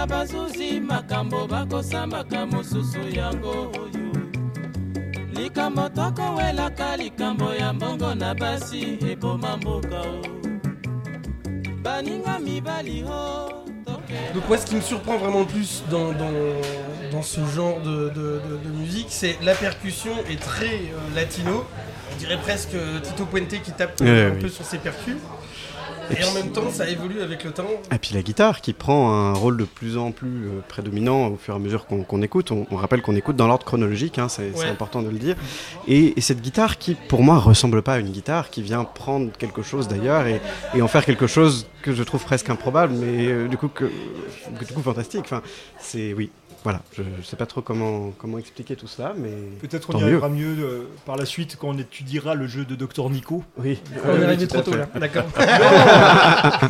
kende epai ya bazuzi makambo bakosambaka mosusu yango oyo likambo tokowelaka likambo ya mbongo na basi eboma mboka o baninga mibali o Donc moi ce qui me surprend vraiment le plus dans, dans, dans ce genre de, de, de, de musique, c'est la percussion est très euh, latino. On dirait presque euh, Tito Puente qui tape Ouais, un oui. peu sur ses percus. Et Et, puis- en même temps ça évolue avec le temps. Et puis la guitare qui prend un rôle de plus en plus euh, prédominant au fur et à mesure qu'on écoute. On, on rappelle qu'on écoute dans l'ordre chronologique, hein, c'est Ouais. important de le dire. Et, et cette guitare qui, pour moi, ressemble pas à une guitare, qui vient prendre quelque chose d'ailleurs et, et en faire quelque chose que je trouve presque improbable, mais euh, du coup que du coup fantastique. Enfin, c'est oui. Voilà, je, je sais pas trop comment comment expliquer tout ça, mais Peut-être on y arrivera mieux euh, par la suite quand on étudiera le jeu de Dr Nico. Oui, On est arrivé trop tôt là, d'accord.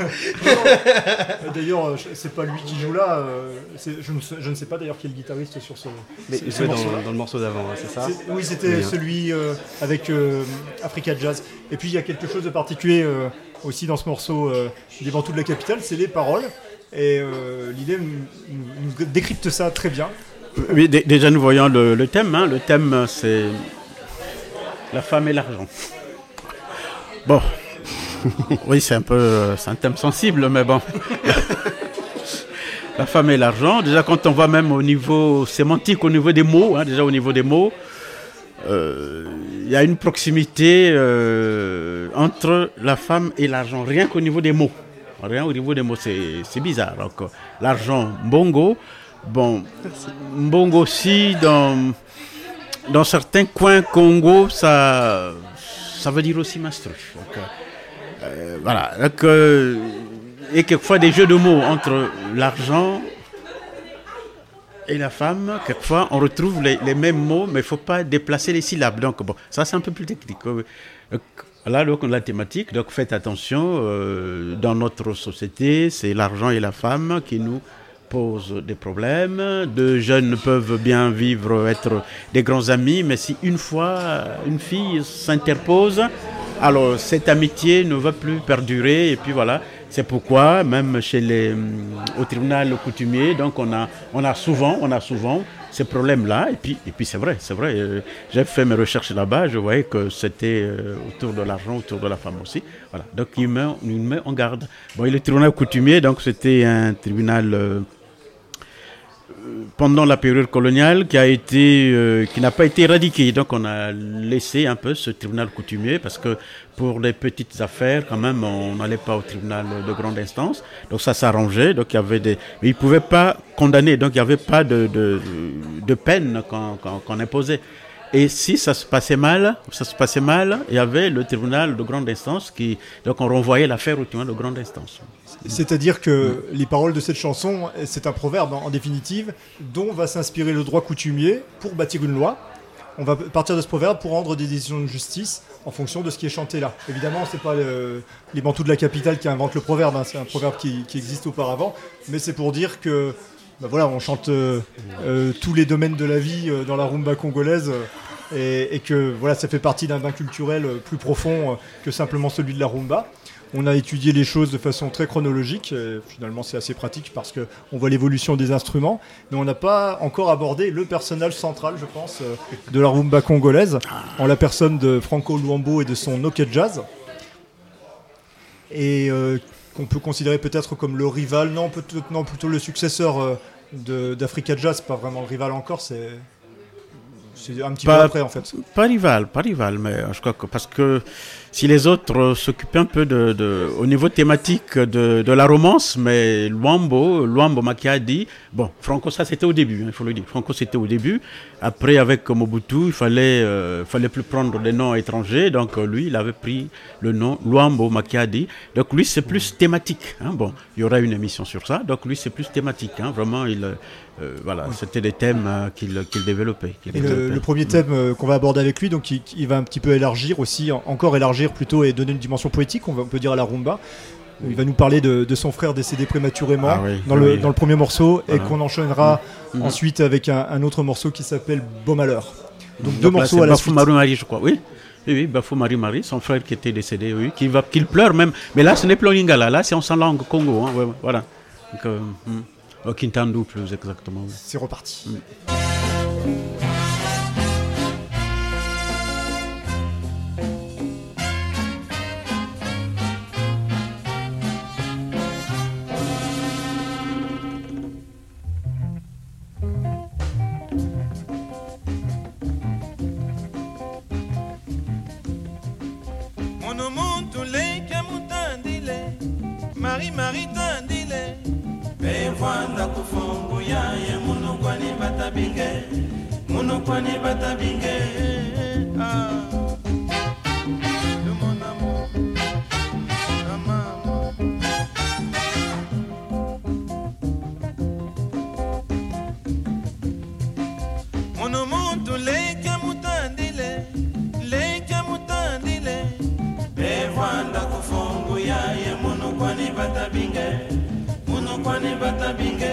Euh, D'ailleurs, euh, c'est pas lui qui joue là. euh, c'est- je, ne sais, je ne sais pas d'ailleurs qui est le guitariste sur ce, Mais il ce jouait dans, le morceau d'avant, hein, c'est ça C'est- Oui, c'était Oui, hein. celui euh, avec euh, Africa Jazz. Et puis il y a quelque chose de particulier euh, aussi dans ce morceau euh, des Bantous de la capitale, c'est les paroles. Et euh, l'idée nous, décrypte ça très bien. Oui, dé- déjà nous voyons le, thème. hein. Le thème, c'est la femme et l'argent. Bon, oui, c'est un peu, euh, un thème sensible, mais bon. la femme et l'argent. Déjà, quand on voit même au niveau sémantique, au niveau des mots, hein, déjà au niveau des mots, euh, il y a une proximité entre la femme et l'argent, rien qu'au niveau des mots. Rien au niveau des mots, c'est bizarre. Donc, l'argent, bongo. Bon, Mbongo aussi, dans, dans certains coins Congo, ça, ça veut dire aussi euh, euh, voilà. Donc, euh, et quelquefois des jeux de mots entre l'argent et la femme. Quelquefois, on retrouve les, les mêmes mots, mais il ne faut pas déplacer les syllabes. Donc, bon, ça, c'est un peu plus technique. Euh, Là, donc, la thématique, donc faites attention, euh, dans notre société, c'est l'argent et la femme qui nous posent des problèmes. Deux jeunes peuvent bien vivre, être des grands amis, mais si une fois une fille s'interpose, alors cette amitié ne va plus perdurer. Et puis voilà, c'est pourquoi même chez les, hum, au tribunal coutumier, donc on a, on a souvent, on a souvent ces problèmes-là. Et puis, et puis c'est vrai, c'est vrai. euh, J'ai fait mes recherches là-bas, je voyais que c'était euh, autour de l'argent, autour de la femme aussi. Voilà. Donc il met, il met en garde. Bon, et le tribunal coutumier, donc c'était un tribunal euh, pendant la période coloniale qui a été, euh, qui n'a pas été éradiqué. Donc on a laissé un peu ce tribunal coutumier parce que pour les petites affaires, quand même, on n'allait pas au tribunal de grande instance. Donc ça s'arrangeait. Donc il y avait des, ils pouvaient pas condamner. Donc il n'y avait pas de de, de peine qu'on qu'on imposait. Et si ça se passait mal, ça se passait mal, il y avait le tribunal de grande instance qui, donc on renvoyait l'affaire au tribunal de grande instance. C'est-à-dire que les paroles de cette chanson, c'est un proverbe en définitive, dont va s'inspirer le droit coutumier pour bâtir une loi. On va partir de ce proverbe pour rendre des décisions de justice en fonction de ce qui est chanté là. Évidemment, c'est pas le- les bantous de la capitale qui inventent le proverbe, hein, c'est un proverbe qui existe auparavant, mais c'est pour dire que bah voilà, on chante euh, euh, tous les domaines de la vie euh, dans la rumba congolaise. et, que voilà, ça fait partie d'un bain culturel plus profond que simplement celui de la rumba. On a étudié les choses de façon très chronologique. finalement, c'est assez pratique parce que on voit l'évolution des instruments, mais on n'a pas encore abordé le personnage central, je pense, de la rumba congolaise, en la personne de Franco Luambo et de son Nokia Jazz, et qu'on peut considérer peut-être comme le rival, non, non, plutôt le successeur euh, d'Africa Jazz, pas vraiment le rival encore, c'est c'est un petit peu Pas- après en fait. Pas rival, pas rival, mais euh, je crois que parce que si les autres euh, s'occupaient un peu de, de- au niveau thématique de, de la romance, mais Luambo, Luambo Makiadi, bon, Franco, ça c'était au début, hein, il faut le dire. Franco c'était au début. Après, avec Mobutu, il fallait, euh, fallait plus prendre des noms étrangers, donc lui, il avait pris le nom Luambo Makiadi. Donc lui, c'est plus thématique. hein. Bon, il y aura une émission sur ça. Donc lui, c'est plus thématique. hein. Vraiment, il, euh, voilà, c'était les thèmes hein, qu'il développait. Le, premier thème euh, qu'on va aborder avec lui, donc il, va un petit peu élargir aussi, encore élargir plutôt et donner une dimension poétique, on, peut dire à la rumba. Il va nous parler de, son frère décédé prématurément ah dans. Le, premier morceau et qu'on enchaînera mm. Mm. ensuite avec un, autre morceau qui s'appelle Beau Malheur. Donc, deux morceaux à la suite. Marie, je crois, oui. Oui, oui, Bafou Marie Marie, son frère qui était décédé, oui, qui va, qu'il pleure même. Mais là, ce n'est plus Lingala, là, c'est en langue Congo. Hein, voilà. Donc. Euh, mm. Oh, Quinta double, exactement. C'est reparti. Mm. bata kwani Munukwane bata binge. Monu kwani batabinge munu kwani batabinge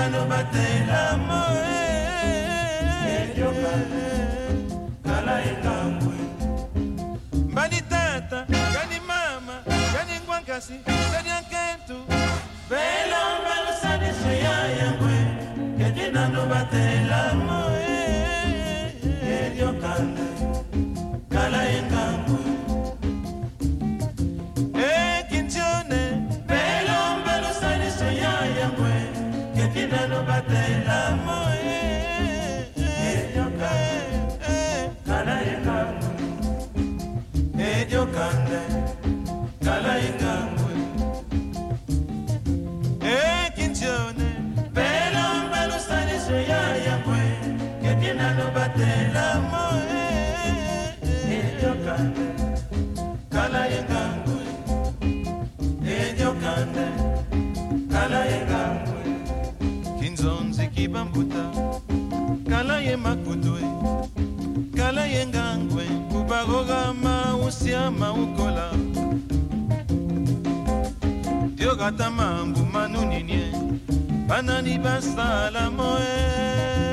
Cano bate la moe Medioka Kala ikambwe Bani tata, kani mama, gani ngwankasi, gani ankentu Bela mbalo sani suya yangwe Kedi nano bate moe Kibambuta, kala ye makutu kala ye ngangwe mausia maukola tiokata mambu manuninie banani basala moe.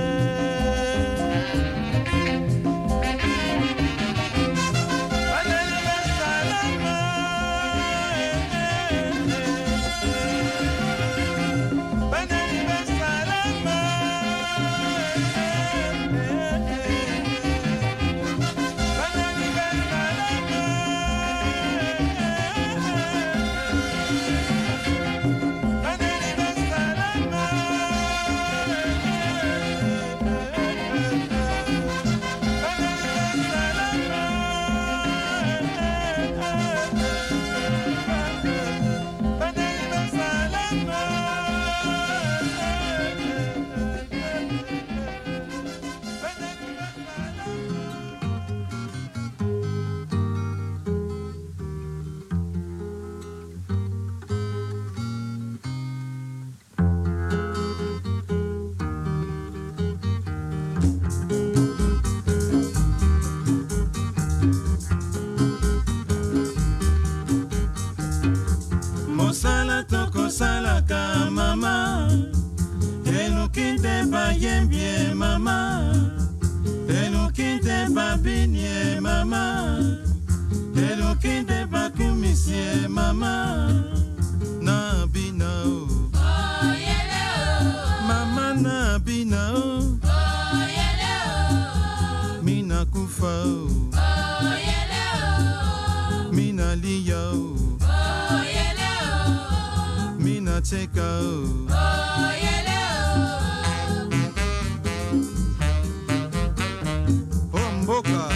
Mboka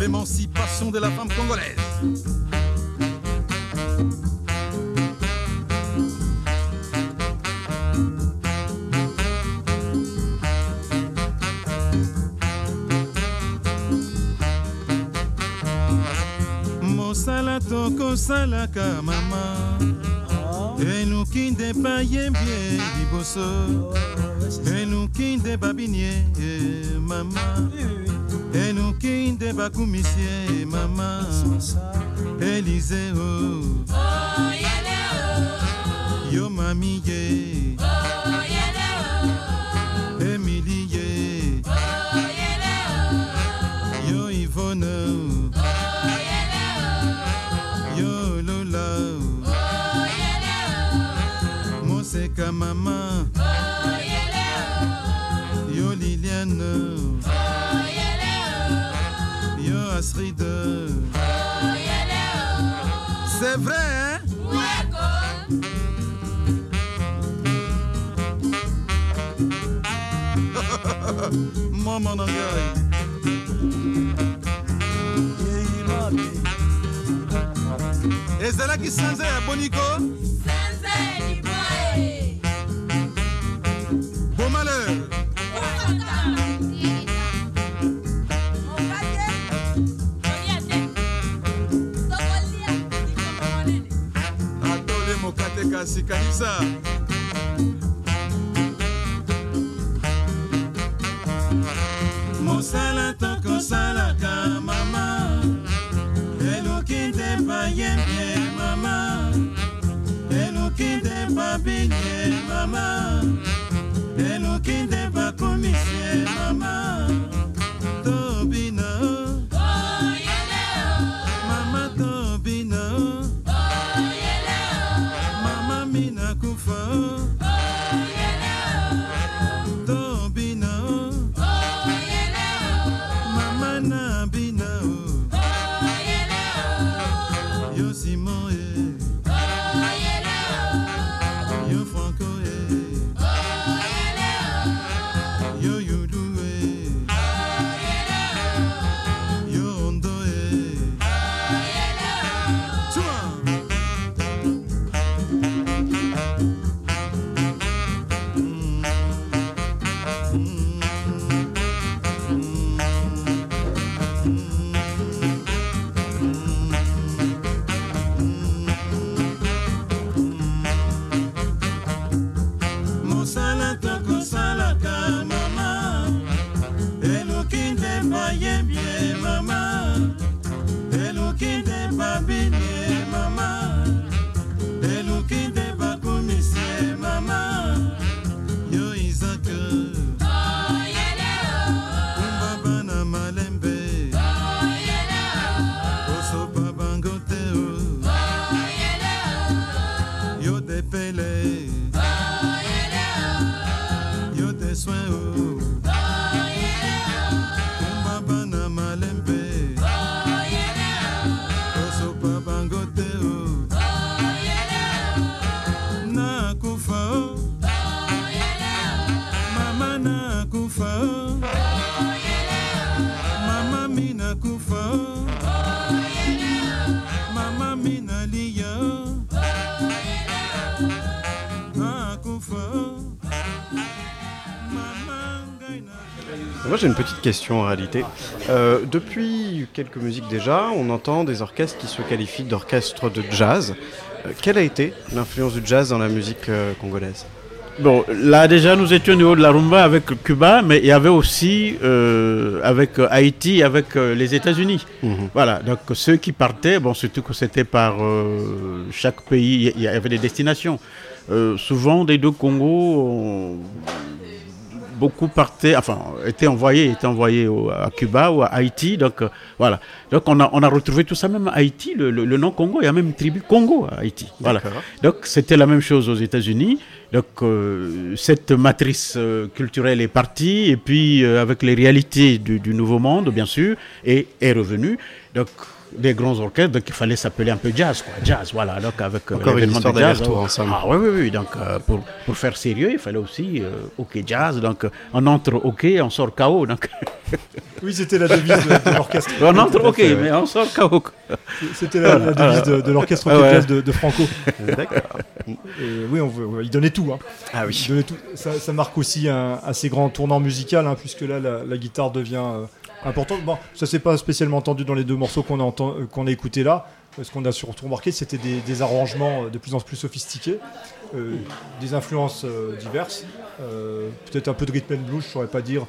l'émancipation de la femme congolaise. Mosala tokosalaka mama Et nous qui des babiniers, eh, maman. Et nous qui des bakoumissiers, maman. Élysée, oh. Oh, yale, oh. Yo, mami, yeah. Oh, yale, oh. Emily, yeah. Oh, yale, oh. Yo, Yvonne, oh. oh. Yo Lola, oh, yale, oh. Moseka, maman. C'est vrai hein? Mama na ngai ezalaki sanza ya boniko bon Caesar. Moi j'ai une petite question en réalité. Euh, depuis quelques musiques déjà, on entend des orchestres qui se qualifient d'orchestres de jazz. Euh, quelle a été l'influence du jazz dans la musique euh, congolaise? Bon, là déjà, nous étions au niveau de la rumba avec Cuba, mais il y avait aussi euh, avec Haïti, avec euh, les États-Unis. Mhm. Voilà, donc ceux qui partaient, bon, surtout que c'était par euh, chaque pays, il y avait des destinations. Souvent, des deux Congos, on- beaucoup partaient, enfin, étaient envoyés, étaient envoyés au- à Cuba ou à Haïti. Donc, euh, voilà. Donc, on a, on a retrouvé tout ça, même à Haïti, le, le- le nom Congo, il y a même une tribu Congo à Haïti. Voilà. Donc c'était la même chose aux États-Unis. Donc euh, cette matrice euh, culturelle est partie et puis avec les réalités du, du nouveau monde bien sûr et est revenue. Donc des grands orchestres, donc il fallait s'appeler un peu jazz, quoi. Jazz, voilà. Donc avec euh, l'événement de jazz. euh, ensemble. Ah oui, oui, oui. Donc euh, pour, pour faire sérieux, il fallait aussi euh, OK jazz. Donc euh, on entre OK, on sort KO. Donc Oui, c'était la devise de, de l'orchestre. on entre OK, fait, ouais. mais on sort KO. quoi. C'était la, la devise de, de l'orchestre Ah ouais. jazz de, de Franco. D'accord. Et oui, on, veut- il donnait tout. Hein. Ah Il oui. donnait tout. Ça, ça marque aussi un assez grand tournant musical, hein, puisque là, la, la guitare devient euh, importante. Bon, ça s'est pas spécialement entendu dans les deux morceaux qu'on a, euh, qu'on a écoutés là. Ce qu'on a surtout remarqué, c'était des, arrangements euh, de plus en plus sophistiqués, euh, des influences diverses, peut-être un peu de rhythm and blues, je saurais pas dire.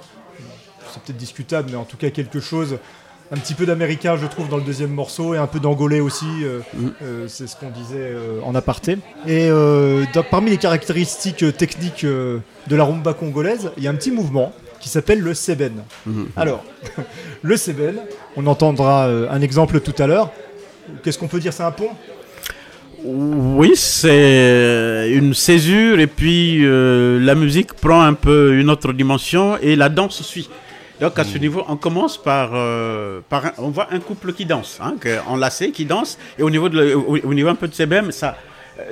C'est peut-être discutable, mais en tout cas quelque chose un petit peu d'américain, je trouve, dans le deuxième morceau, et un peu d'angolais aussi. c'est ce qu'on disait en aparté. Et parmi les caractéristiques techniques de la rumba congolaise, il y a un petit mouvement qui s'appelle le seben. Alors, le seben, on entendra euh, un exemple tout à l'heure. Qu'est-ce qu'on peut dire C'est un pont? Oui, c'est une césure et puis euh, la musique prend un peu une autre dimension et la danse suit. Donc à ce niveau, on commence par, euh, par un- on voit un couple qui danse, hein, que- enlacé, qui danse, et au niveau, de, au, au niveau un peu de CBM, ça, euh,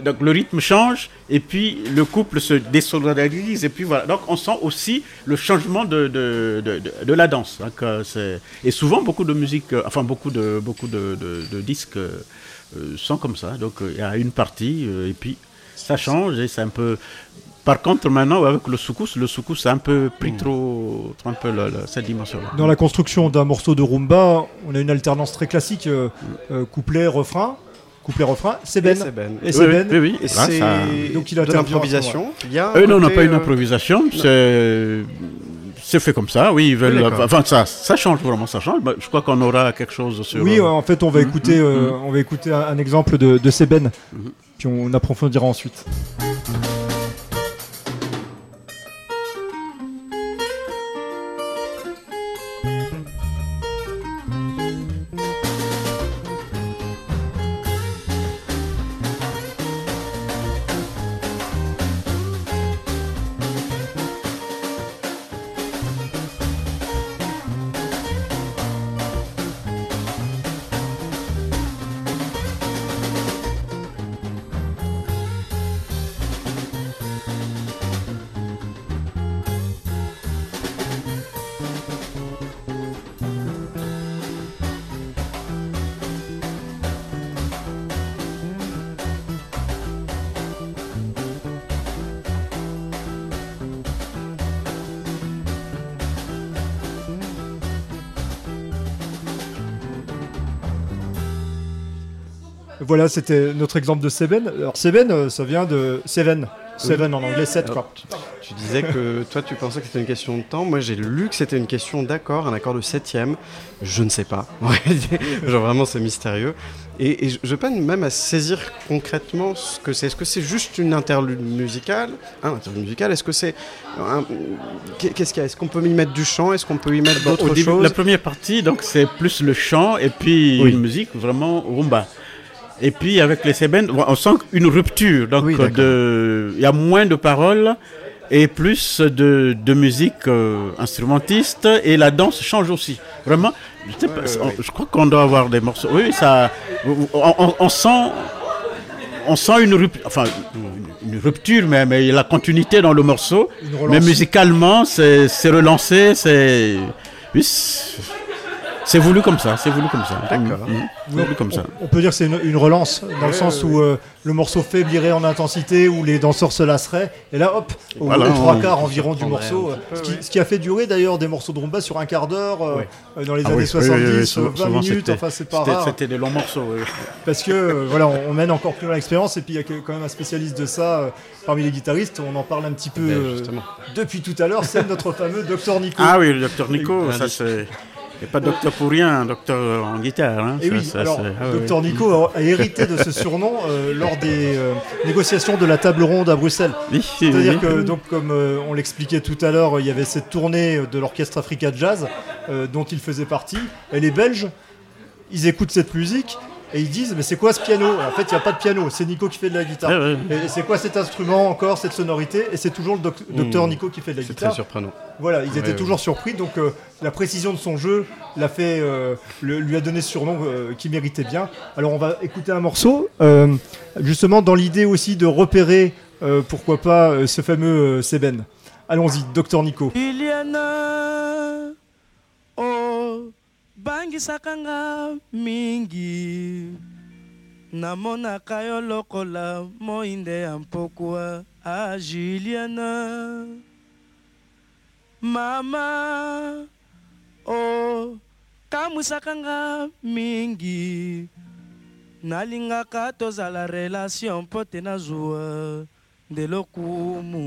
donc le rythme change et puis le couple se désolidarise et puis voilà. Donc on sent aussi le changement de, de, de, la danse. Donc, euh, c'est- et souvent beaucoup de musique, euh, enfin beaucoup de, beaucoup de, disques euh, euh, sont comme ça. Donc euh, il y a une partie euh, et puis ça change et c'est un peu. Par contre, maintenant, avec le soukous, le soukous a un peu pris trop, trop un peu cette dimension-là. Dans la construction d'un morceau de rumba, on a une alternance très classique euh, euh, couplet, refrain, couplet, refrain, seben. C'est Ben. Et Oui, seben. oui, oui, Et c'est Donc il de intervient, l'improvisation. A Euh, non, on n'a côté, pas une euh, improvisation, c'est c'est fait comme ça, oui, ils veulent, d'accord. enfin ça, ça change vraiment, ça change, Bah, je crois qu'on aura quelque chose sur... Oui, euh, en fait, on va Mhm, écouter, euh, on va écouter un, un exemple de, de Seben, Mhm. puis on approfondira ensuite. Voilà, c'était notre exemple de Seben. Alors Seben, euh, ça vient de Seven. Seven en anglais, 7 quoi. Tu disais que toi, tu pensais que c'était une question de temps. Moi, j'ai lu que c'était une question d'accord, un accord de septième. Je ne sais pas. Genre vraiment, c'est mystérieux. Et, et je- peine même à saisir concrètement ce que c'est. Est-ce que c'est juste une interlude musicale? Un interlude musical Est-ce que c'est... un- Qu'est-ce qu'il y a? Est-ce qu'on peut y mettre du chant? Est-ce qu'on peut y mettre au d'autres choses La première partie, donc c'est plus le chant et puis Oui. une musique vraiment rumba. Et puis avec les sébènes, on sent une rupture. Donc Oui, d'accord. de- il y a moins de paroles et plus de, de musique euh, instrumentiste et la danse change aussi. Vraiment, je, sais pas, ouais, on- ouais. je crois qu'on doit avoir des morceaux. Oui, ça, on, on- on sent. On sent une rupture, enfin une- rupture, mais, mais il y a la continuité dans le morceau. Mais musicalement, c'est c'est relancé, c'est. Oui, c'est voulu comme ça, c'est voulu comme ça. D'accord. Voulu comme ça. On peut dire que c'est une, une relance, dans le sens où euh, le morceau faiblirait en intensité, où les danseurs se lasseraient, et là hop, au, Voilà, trois quarts on environ du morceau, euh, peu, ce, qui, ouais. ce qui a fait durer d'ailleurs des morceaux de rumba sur un quart d'heure, euh, Ouais. euh, dans les Ah années oui, oui, 70, oui, oui, euh, souvent- 20 souvent, minutes, c'était- enfin c'est pas rare, C'était des longs morceaux. oui. parce que euh, voilà, on, on mène encore plus loin l'expérience, et puis il y a quand même un spécialiste de ça euh, parmi les guitaristes, on en parle un petit peu Ben, euh, depuis tout à l'heure, c'est notre fameux Docteur Nico. Ah oui, le docteur Nico, ça c'est. Il n'y a pas docteur pour rien, un docteur en guitare. Hein, Et ça, oui, ça, alors, ah oui, Docteur Nico a, hérité de ce surnom euh, lors des euh, négociations de la table ronde à Bruxelles. oui. C'est-à-dire oui. que, donc, comme euh, on l'expliquait tout à l'heure, il y avait cette tournée de l'orchestre Africa Jazz dont il faisait partie. Et les Belges, ils écoutent cette musique et ils disent mais c'est quoi ce piano? En fait, il n'y a pas de piano, c'est Nico qui fait de la guitare. Ouais, ouais. Et c'est quoi cet instrument encore, cette sonorité? Et c'est toujours le doc- docteur Nico qui fait de la C'est guitare. très surprenant. Voilà, ils Ouais, étaient ouais. toujours surpris, donc euh, la précision de son jeu l'a fait, euh, le- lui a donné ce surnom euh, qu'il méritait bien. Alors on va écouter un morceau, euh, justement dans l'idée aussi de repérer, euh, pourquoi pas, euh, ce fameux euh, Seben. Allons-y, docteur Nico. iliana o bangisaka nga mingi. Namonaka yo lokola moinde ya mpokwa a juliana mama o kamwisaka nga mingi. Nalingaka tozala relation mpo te nazwa nde lokumu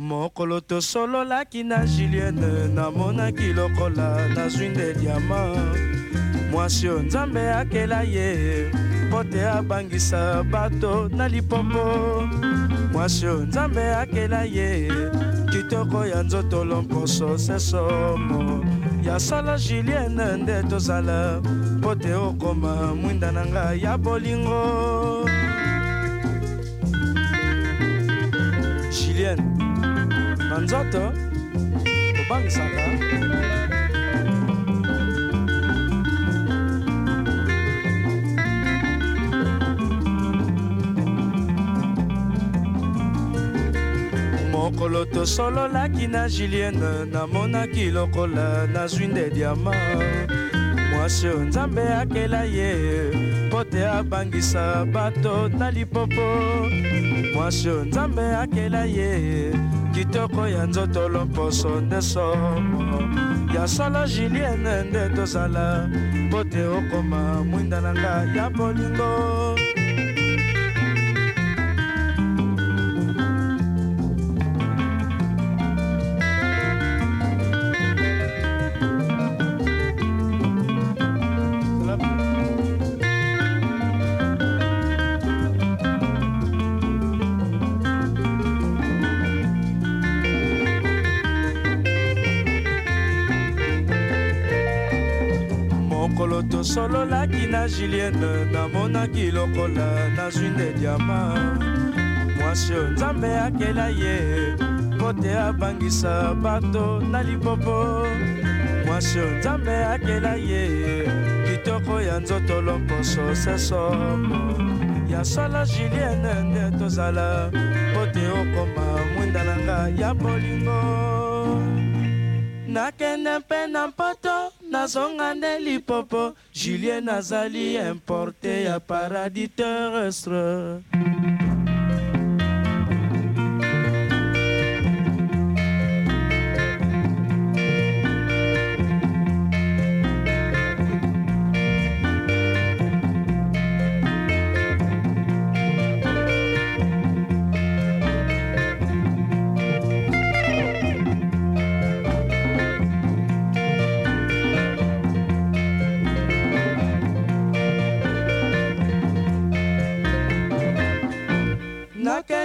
mokolo tosololaki na julienne namonaki lokola nazwi nde diama mwasi oyo nzambe akela ye mpo te abangisa bato na lipopo. Mwasi oyo nzambe akela ye kitoko ya nzotolo mposo se somo. Ya solo julienne nde tozala mpo te okoma mwinda na ngai ya bolingo na nzoto obangisaka mokolo tosololaki na julienne namonaki lokola nazwi nde diama mwasi oyo nzambe akela ye mpo te abangisa bato na lipopo. Mwasi oyo nzambe akela ye kitoko ya nzotolo mposo nde somo. Ya solo julienne nde tozala mpo te okoma mwinda na ngai ya bolingo tosololaki na julienne namonaki lokola nazwi nde diama mwasi oyo nzambe akela ye mpo te abangisa bato na lipopo mwasi oyo nzambe akela ye kitoko ya nzotolo mposo se somo ya solo julienne nde tozala mpo te okoma mwinda na ngai ya bolingo. Nakende mpe na mpoto nazonga nde lipopo julien azali importe ya paradis terrestre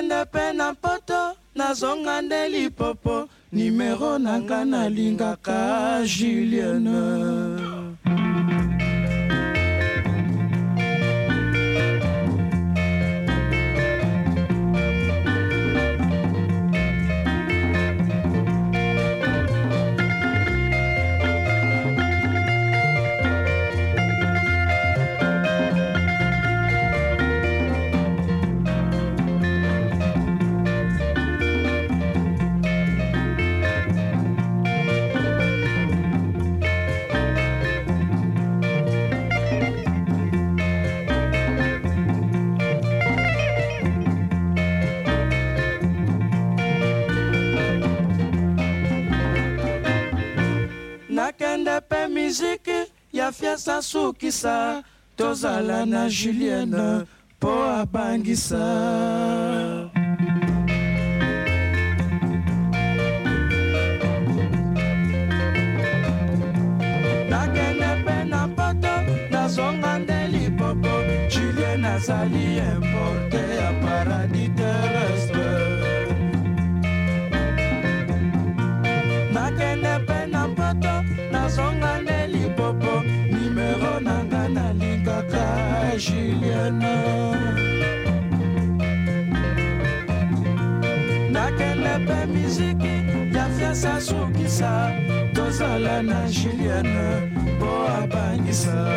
nakende mpe na mpoto nazonga nde lipopo. Nimero na nga nalingaka julienne ya miziki ya fiasa sukisa. Tozala na julienne mpo abangisa. Nazonga nde lipopo julie nazali import juliana. Nakende mpe miziki ya fiasa sukisa. Tozala na juliana mpo abangisa.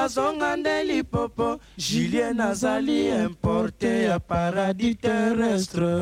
Nazonga nde lipopo. Julien nazali importe ya paradis terrestre.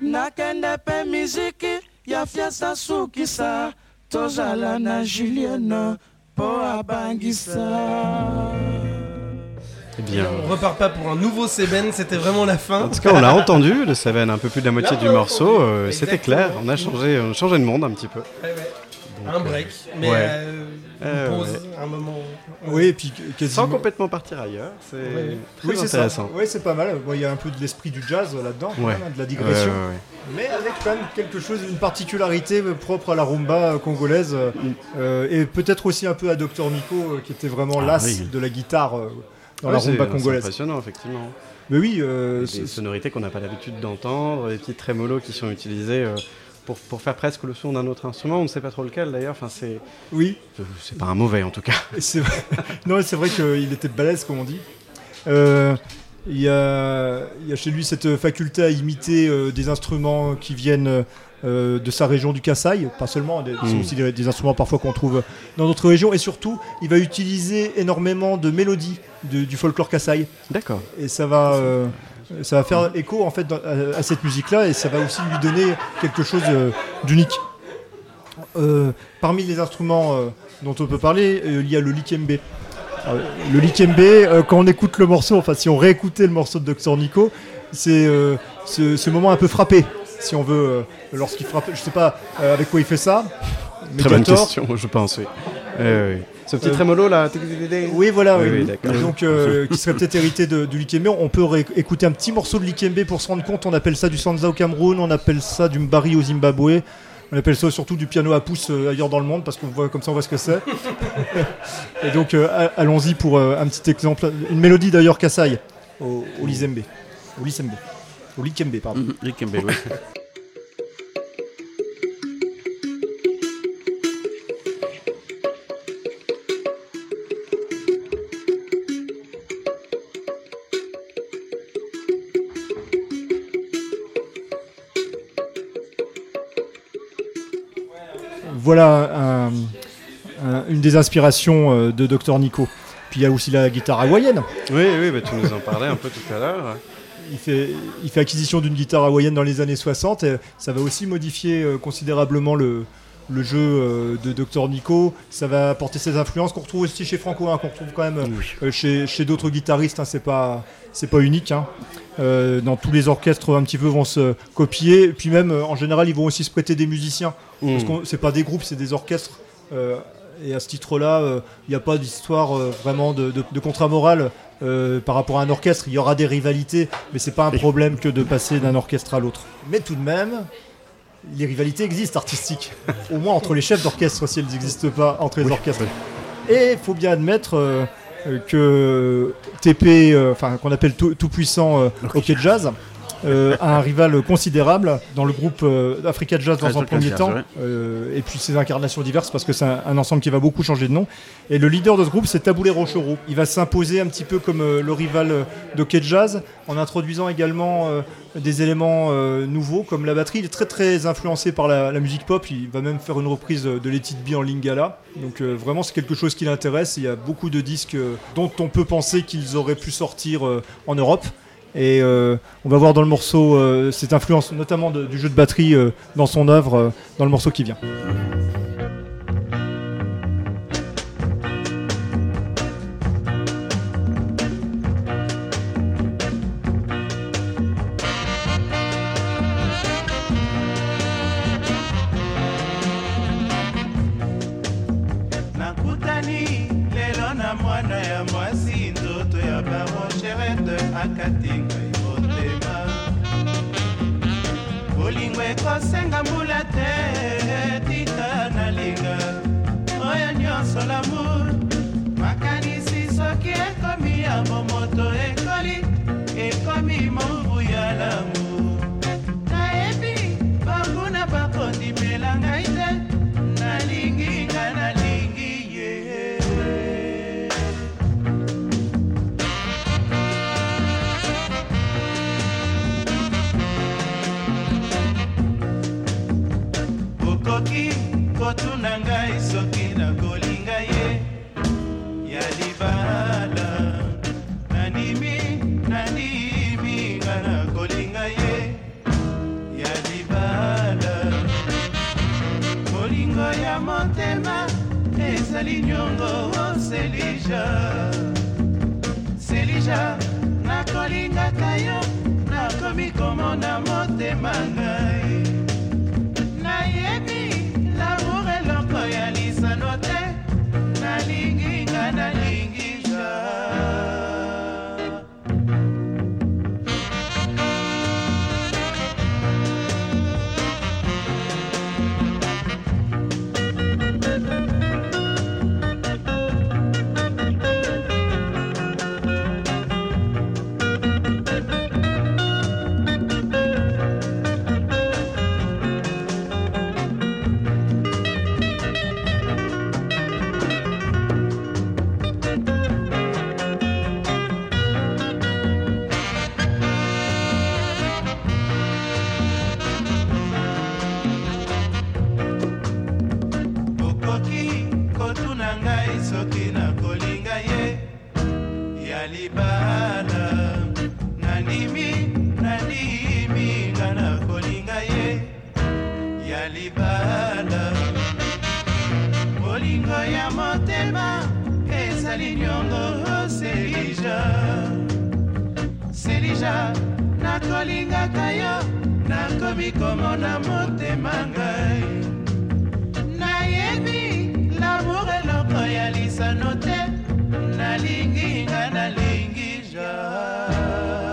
Nakende mpe miziki ya fiasa sukisa tozala na julienne mpo abangisa Eh bien, On repart pas pour un nouveau Seben, c'était vraiment la fin. en tout cas, on l'a entendu, le Seven, un peu plus de la moitié Là, du morceau. euh, C'était clair, on a changé, on a changé de monde un petit peu. Ouais, ouais. un break, mais ouais. euh, une Euh, pause, ouais. un moment. Oui, et puis quasiment. Sans complètement partir ailleurs, c'est Oui, c'est ça. intéressant. Oui, c'est pas mal. Bon, Il y a un peu de l'esprit du jazz là-dedans, Ouais. hein, de la Ouais, digression. ouais, ouais. Mais avec quand même quelque chose, une particularité propre à la rumba euh, congolaise euh, euh, et peut-être aussi un peu à Dr Nico euh, qui était vraiment Ah, l'as oui. de la guitare euh, dans Ouais, la c'est- rumba C'est congolaise. impressionnant, effectivement. Mais oui, euh, des c'est- sonorités qu'on n'a pas l'habitude d'entendre, des petits trémolos qui sont utilisés euh, pour, pour faire presque le son d'un autre instrument. On ne sait pas trop lequel d'ailleurs. Enfin, c'est oui, c'est pas un mauvais en tout cas. Vrai. non, c'est vrai qu'il était balèze, comme on dit. Euh, Il y, a, il y a chez lui cette faculté à imiter euh, des instruments qui viennent euh, de sa région du Kasaï, pas seulement, des- c'est Mm. aussi des, des instruments parfois qu'on trouve dans d'autres régions, et surtout, il va utiliser énormément de mélodies de- du folklore Kasaï, D'accord. et ça va, euh, ça va faire écho en fait dans- à, à cette musique-là, et ça va aussi lui donner quelque chose euh, d'unique. Euh, parmi les instruments euh, dont on peut parler, euh, il y a le likembe. Le likembe, quand on écoute le morceau, enfin si on réécoutait le morceau de Dr Nico, c'est ce, ce moment un peu frappé, si on veut, lorsqu'il frappe, je sais pas avec quoi il fait ça. Très bonne question, je pense. Oui. Ouais. Ce petit Euh, trémolo là. Oui, voilà. Oui, oui. oui, d'accord. Donc, euh, qui serait peut-être hérité de, du Likembe. On peut écouter un petit morceau de Likembe pour se rendre compte. On appelle ça du Sanza au Cameroun, on appelle ça du Mbari au Zimbabwe. On appelle ça surtout du piano à pouce euh, ailleurs dans le monde parce qu'on voit comme ça on voit ce que c'est. Et donc euh, a- allons-y pour euh, un petit exemple, une mélodie d'ailleurs Kassai au, au Lizembe, au Lisembe, au Likembe pardon. Likembe, oui. Voilà un- un- une des inspirations euh, de Dr Nico. Puis il y a aussi la guitare hawaïenne. Oui, oui, bah, tu nous en parlais un peu tout à l'heure. Il fait, il fait acquisition d'une guitare hawaïenne dans les années 60 et ça va aussi modifier euh, considérablement le, le jeu euh, de Dr Nico. Ça va apporter ses influences qu'on retrouve aussi chez Franco, hein, qu'on retrouve quand même euh, chez, chez d'autres guitaristes. hein, c'est pas, c'est pas unique. hein. Euh, dans tous les orchestres un petit peu vont se copier. Et puis même en général ils vont aussi se prêter des musiciens. Parce Mm. que c'est pas des groupes, c'est des orchestres. euh, et à ce titre-là, euh, il n'y a pas d'histoire euh, vraiment de, de- de contrat moral euh, par rapport à un orchestre. Il y aura des rivalités, mais c'est pas un problème que de passer d'un orchestre à l'autre. Mais tout de même, les rivalités existent artistiques. Au moins entre les chefs d'orchestre, si elles n'existent pas entre les orchestres. Et il faut bien admettre euh, que TP, euh, enfin qu'on appelle tout, tout puissant euh, Hockey Jazz, euh, un rival considérable dans le groupe euh, Africa Jazz dans un Africa premier temps, euh, et puis ses incarnations diverses parce que c'est un, un ensemble qui va beaucoup changer de nom. Et le leader de ce groupe, c'est Taboulé Rochereau. Il va s'imposer un petit peu comme euh, le rival euh, d'Hockey Jazz en introduisant également euh, des éléments nouveaux comme la batterie. Il est très très influencé par la, la musique pop. Il va même faire une reprise de Let It Be en lingala. Donc vraiment c'est quelque chose qui l'intéresse. Il y a beaucoup de disques dont on peut penser qu'ils auraient pu sortir en Europe. Et euh, on va voir dans le morceau euh, cette influence notamment du jeu de batterie euh, dans son œuvre, dans le morceau qui vient. Ekosenga mbula te tika nalinga. Oyo nyonso lamour makanisi soki ekomi ya momoto ekoli ekomi mombu ya lamour kotuna ngai soki nakolinga ye ya libala. Nanimi nanimi nga nakolinga ye ya libala. Molingo ya motema ezali nyongo o selija. Selija nakolingaka yo nakomi komona motema ngai bolingo ya motema ezali nyongo selija. Selija nakolingaka yo nakomi komona motema ngai. Nayebi lamour eloko ya lisano te nalingi nga nalingi ja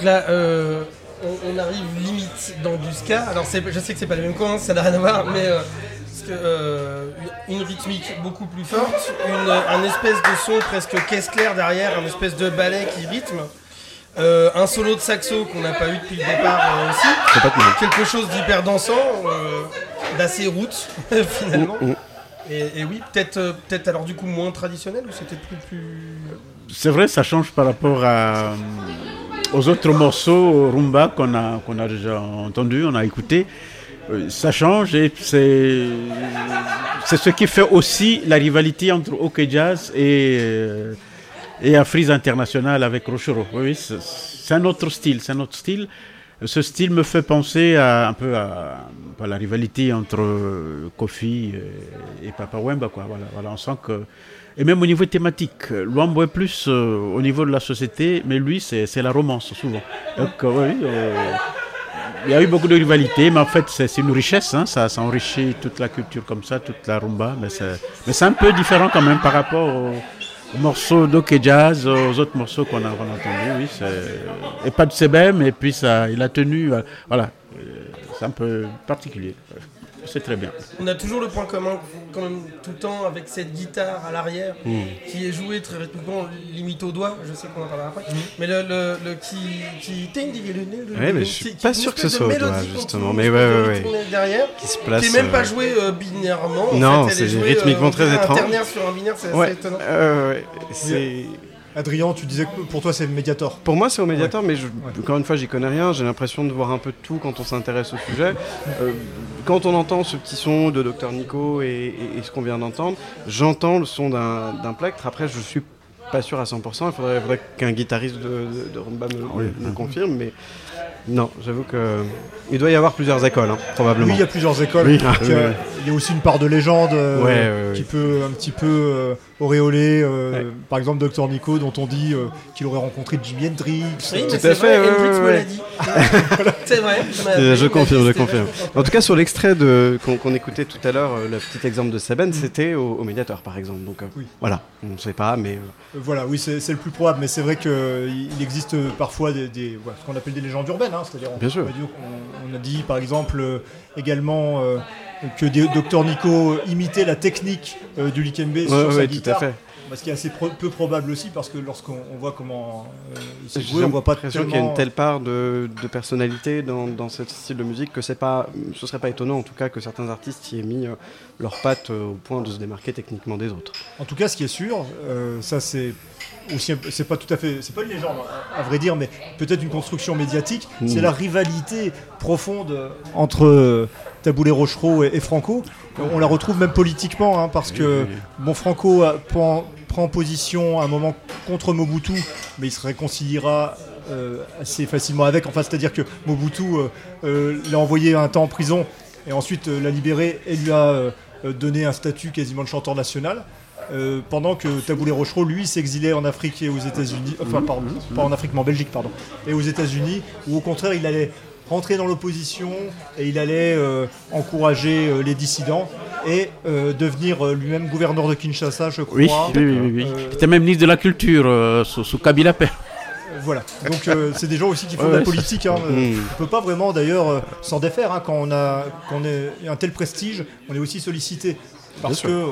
Donc là, euh, on, on arrive limite dans du ska. Alors je sais que c'est pas les mêmes camps, ça n'a rien à voir, mais euh, que, euh, une rythmique beaucoup plus forte, une, un espèce de son presque caisse claire derrière, un espèce de ballet qui rythme. Euh, un solo de saxo qu'on n'a pas eu depuis le départ euh, aussi. Quelque chose d'hyper dansant, euh, d'assez route finalement. Mm, mm. Et, et oui, peut-être peut-être alors du coup moins traditionnel ou c'était plus plus. C'est vrai, ça change par rapport à, aux autres morceaux rumba qu'on a, qu'on a déjà entendu, on a écouté. Euh, Ça change et c'est ce qui fait aussi la rivalité entre OK Jazz et, euh, et Afrise International avec Rochero. Oui, c'est un autre style, c'est un autre style. Ce style me fait penser à, un peu à, à la rivalité entre euh, Kofi et, et Papa Wemba. Quoi. Voilà, voilà, on sent que et même au niveau thématique, Luambo est plus euh, au niveau de la société, mais lui, c'est la romance, souvent. Donc, euh, oui, euh, il y a eu beaucoup de rivalités, mais en fait, c'est une richesse, hein, ça, ça enrichit toute la culture comme ça, toute la rumba, mais c'est un peu différent quand même par rapport aux, aux morceaux d'Ok Jazz, aux autres morceaux qu'on a, entendus, oui. Et pas de CBM, et puis ça, il a tenu, voilà, c'est un peu particulier. C'est très bien. On a toujours le point commun quand même tout le temps avec cette guitare à l'arrière Mm. qui est jouée très rythmiquement, limite au doigt, je sais qu'on en parlera après, mais le, le, le qui... qui... Ouais, mais je suis qui- pas qui- sûr que ce soit au doigt, justement, mais ouais, ouais, ouais. derrière, Qui se qui place. est même pas euh, jouée euh, binairement. en Non, fait, c'est rythmiquement euh, très un étrange. ternaire sur un binaire, c'est Ouais, assez étonnant. euh, ouais, c'est. Adrien, tu disais que pour toi c'est le Mediator. Pour moi, c'est au médiateur, mais je- encore une fois, j'y connais rien. J'ai l'impression de voir un peu de tout quand on s'intéresse au sujet. Euh, quand on entend ce petit son de Dr Nico et, et- et ce qu'on vient d'entendre, j'entends le son d'un d'un plectre. Après, je suis pas sûr à 100%. Il faudrait, faudrait qu'un guitariste de, de- de rumba me, me- me confirme, mais non, j'avoue que il doit y avoir plusieurs écoles, hein, probablement. Oui, il y a plusieurs écoles. Oui. Donc, Ah, il y a- oui, oui. Il y a aussi une part de légende euh, Ouais, qui peut un petit peu euh, auréoler. euh, Ouais. Par exemple, Dr Nico, dont on dit euh, qu'il aurait rencontré Jimi Hendrix. Oui, euh, mais à c'est fait, vrai, ouais, Hendrix ouais, me ouais. l'a dit. c'est vrai. Je confirme, je confirme. En tout cas, sur l'extrait de qu'on écoutait tout à l'heure, euh, le petit exemple de Seben, c'était au, au médiateur, par exemple. Donc euh, Oui. voilà, on ne sait pas, mais Voilà, oui, c'est le plus probable, mais c'est vrai qu'il existe parfois des, des- voilà, ce qu'on appelle des légendes urbaines. hein, C'est-à-dire, on, a dit, on- on a dit, par exemple euh, également euh, que des- Dr Nico imitait la technique euh, du Likembe ouais, sur sa ouais, tout à guitare. fait. Ce qui est assez pro- peu probable aussi, parce que lorsqu'on on voit comment il s'est joué, on voit pas l'impression qu'il y a une tellement- telle part de, de personnalité dans, dans ce style de musique que pas, ce serait pas étonnant en tout cas que certains artistes y aient mis leurs pattes au point de se démarquer techniquement des autres. En tout cas, ce qui est sûr, ça c'est aussi, c'est pas tout à fait, c'est pas une légende à vrai dire, mais peut-être une construction médiatique. C'est la rivalité profonde entre Taboulé Rochereau et, et Franco. On la retrouve même politiquement, hein, parce que bon, Franco prend, prend position à un moment contre Mobutu, mais il se réconciliera euh, assez facilement avec. Enfin, c'est-à-dire que Mobutu euh, euh, l'a envoyé un temps en prison et ensuite l'a libéré et lui a donné un statut quasiment de chanteur national. Euh, pendant que Taboulé Rochereau, lui, s'exilait en Afrique et aux États-Unis, enfin, pardon, pas en Afrique, mais en Belgique, pardon, et aux États-Unis, où au contraire, il allait rentrer dans l'opposition et il allait euh, encourager euh, les dissidents et euh, devenir lui-même gouverneur de Kinshasa, je crois. Oui, oui, oui. oui. Euh, C'était même ministre de la Culture sous, sous Kabila Père. Voilà. Donc c'est des gens aussi qui font Ouais, de la politique. Hein. On peut pas vraiment d'ailleurs s'en défaire hein. quand on a quand on est un tel prestige, on est aussi sollicité parce que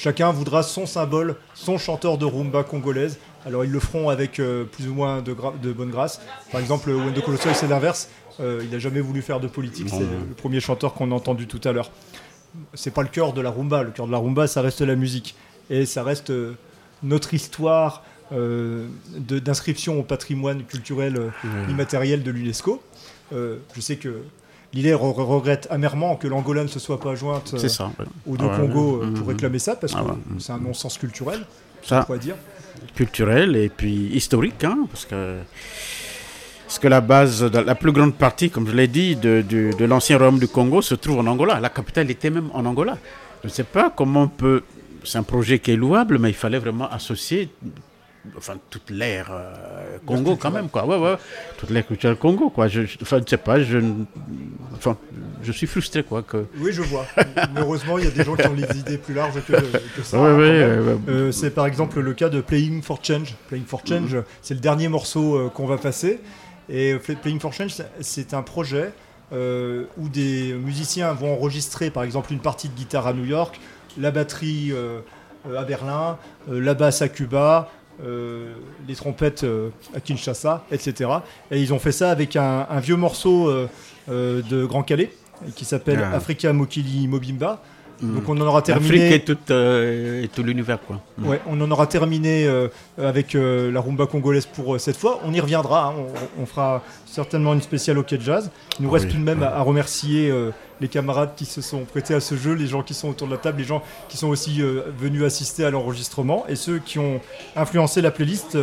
chacun voudra son symbole, son chanteur de rumba congolaise. Alors ils le feront avec euh, plus ou moins de, bonne grâce. Par exemple, Wendo Colossoy, c'est l'inverse. Euh, il n'a jamais voulu faire de politique. C'est le premier chanteur qu'on a entendu tout à l'heure. C'est pas le cœur de la rumba. Le cœur de la rumba, ça reste la musique et ça reste euh, notre histoire d'inscription au patrimoine culturel immatériel de l'UNESCO. Je sais que Re- regrette amèrement que l'Angola ne se soit pas jointe euh, ça. ouais. aux deux Ah ouais, Congo euh, pour réclamer ça, parce Ah que ouais. c'est un non-sens culturel, Ça, on pourrait dire. culturel et puis historique, hein, parce que parce que la base, la plus grande partie, comme je l'ai dit, de, de, de l'ancien royaume du Congo se trouve en Angola. La capitale était même en Angola. Je ne sais pas comment on peut. C'est un projet qui est louable, mais il fallait vraiment associer. Enfin, toute l'ère euh, Congo quand même, quoi. Ouais, ouais. Toute l'ère culturelle Congo, quoi. Je, je- enfin, je ne sais pas, je, enfin, je suis frustré, quoi. Que... Oui, je vois. Heureusement, il y a des gens qui ont les idées plus larges que, que ça. Ouais, ouais, euh, Euh, c'est par exemple le cas de Playing for Change. Playing for Change, c'est le dernier morceau euh, qu'on va passer. Et Playing for Change, c'est- un projet euh, où des musiciens vont enregistrer par exemple une partie de guitare à New York, la batterie à Berlin, la basse à Cuba, euh, les trompettes euh, à Kinshasa, etc. Et ils ont fait ça avec un, un vieux morceau euh, de Grand Calais qui s'appelle Ah. Africa Mokili Mobimba. Mm. Donc on en aura L'Afrique terminé. et tout, euh, et tout l'univers, quoi. Mm. Ouais, on en aura terminé euh, avec euh, la rumba congolaise pour cette fois. On y reviendra. hein. On, on fera certainement une spéciale hockey jazz. Il nous reste Oui. tout de même à, à remercier les camarades qui se sont prêtés à ce jeu, les gens qui sont autour de la table, les gens qui sont aussi venus assister à l'enregistrement et ceux qui ont influencé la playlist,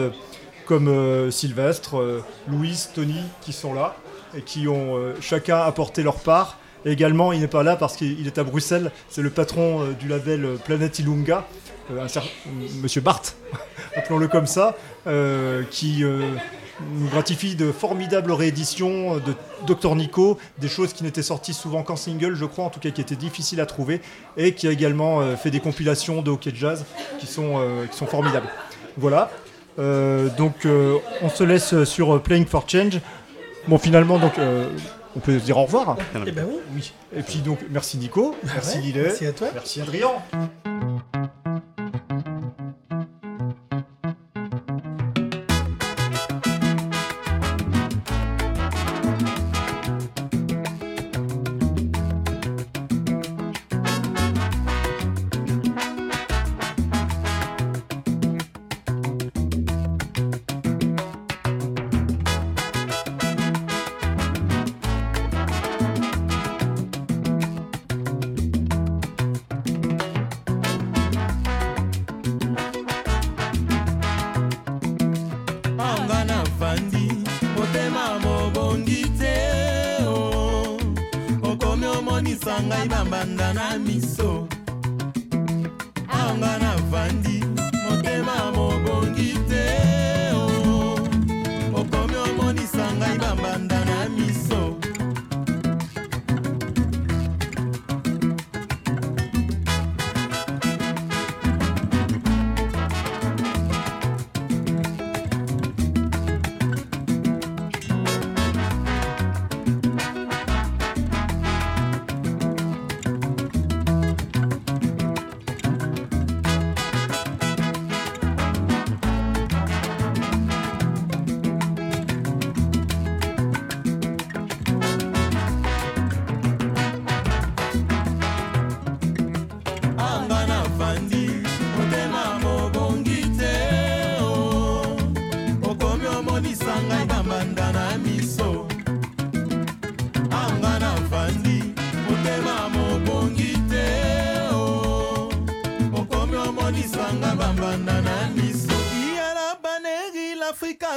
comme Sylvestre, euh, Louis, Tony, qui sont là et qui ont chacun apporté leur part. Également, il n'est pas là parce qu'il est à Bruxelles. C'est le patron euh, du label euh, Planète Ilunga, euh, un Monsieur Barthes, appelons-le comme ça, qui nous gratifie de formidables rééditions de Dr Nico, des choses qui n'étaient sorties souvent qu'en single, je crois, en tout cas qui étaient difficiles à trouver, et qui a également fait des compilations de hockey jazz qui sont, qui sont formidables. Voilà. Donc, on se laisse sur Playing for Change. Bon, finalement, donc, on peut se dire au revoir. Eh ben oui. Et puis donc, merci Nico, merci ouais, merci à toi. merci Adrien.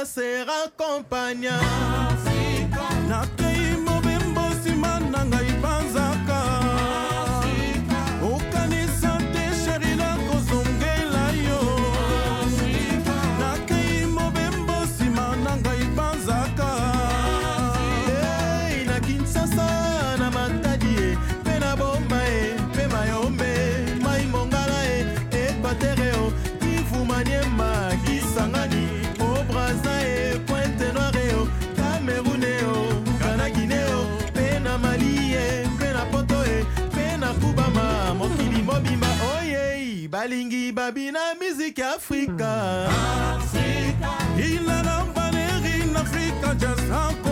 Say balingi babina miziki afrika. Inanambaneri in afrika jazanko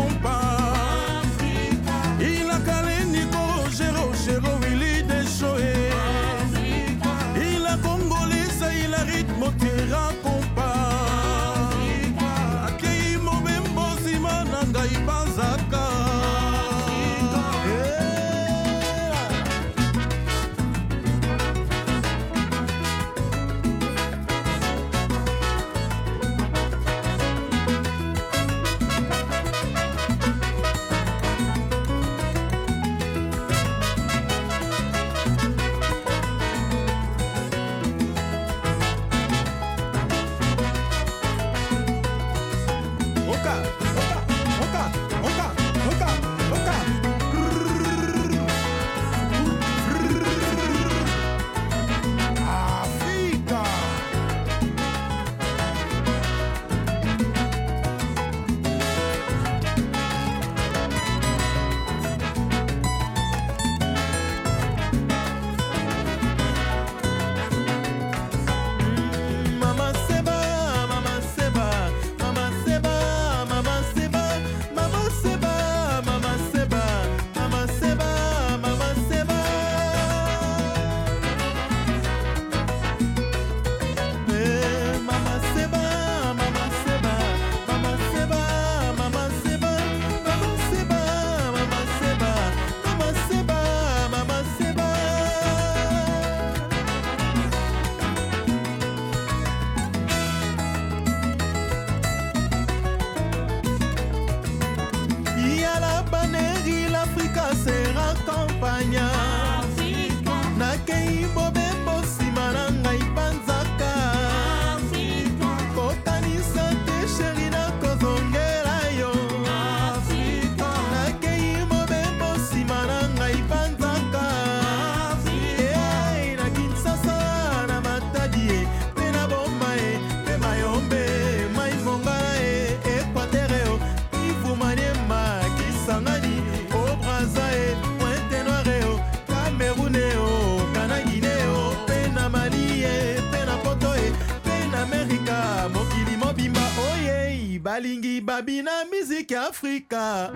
afrika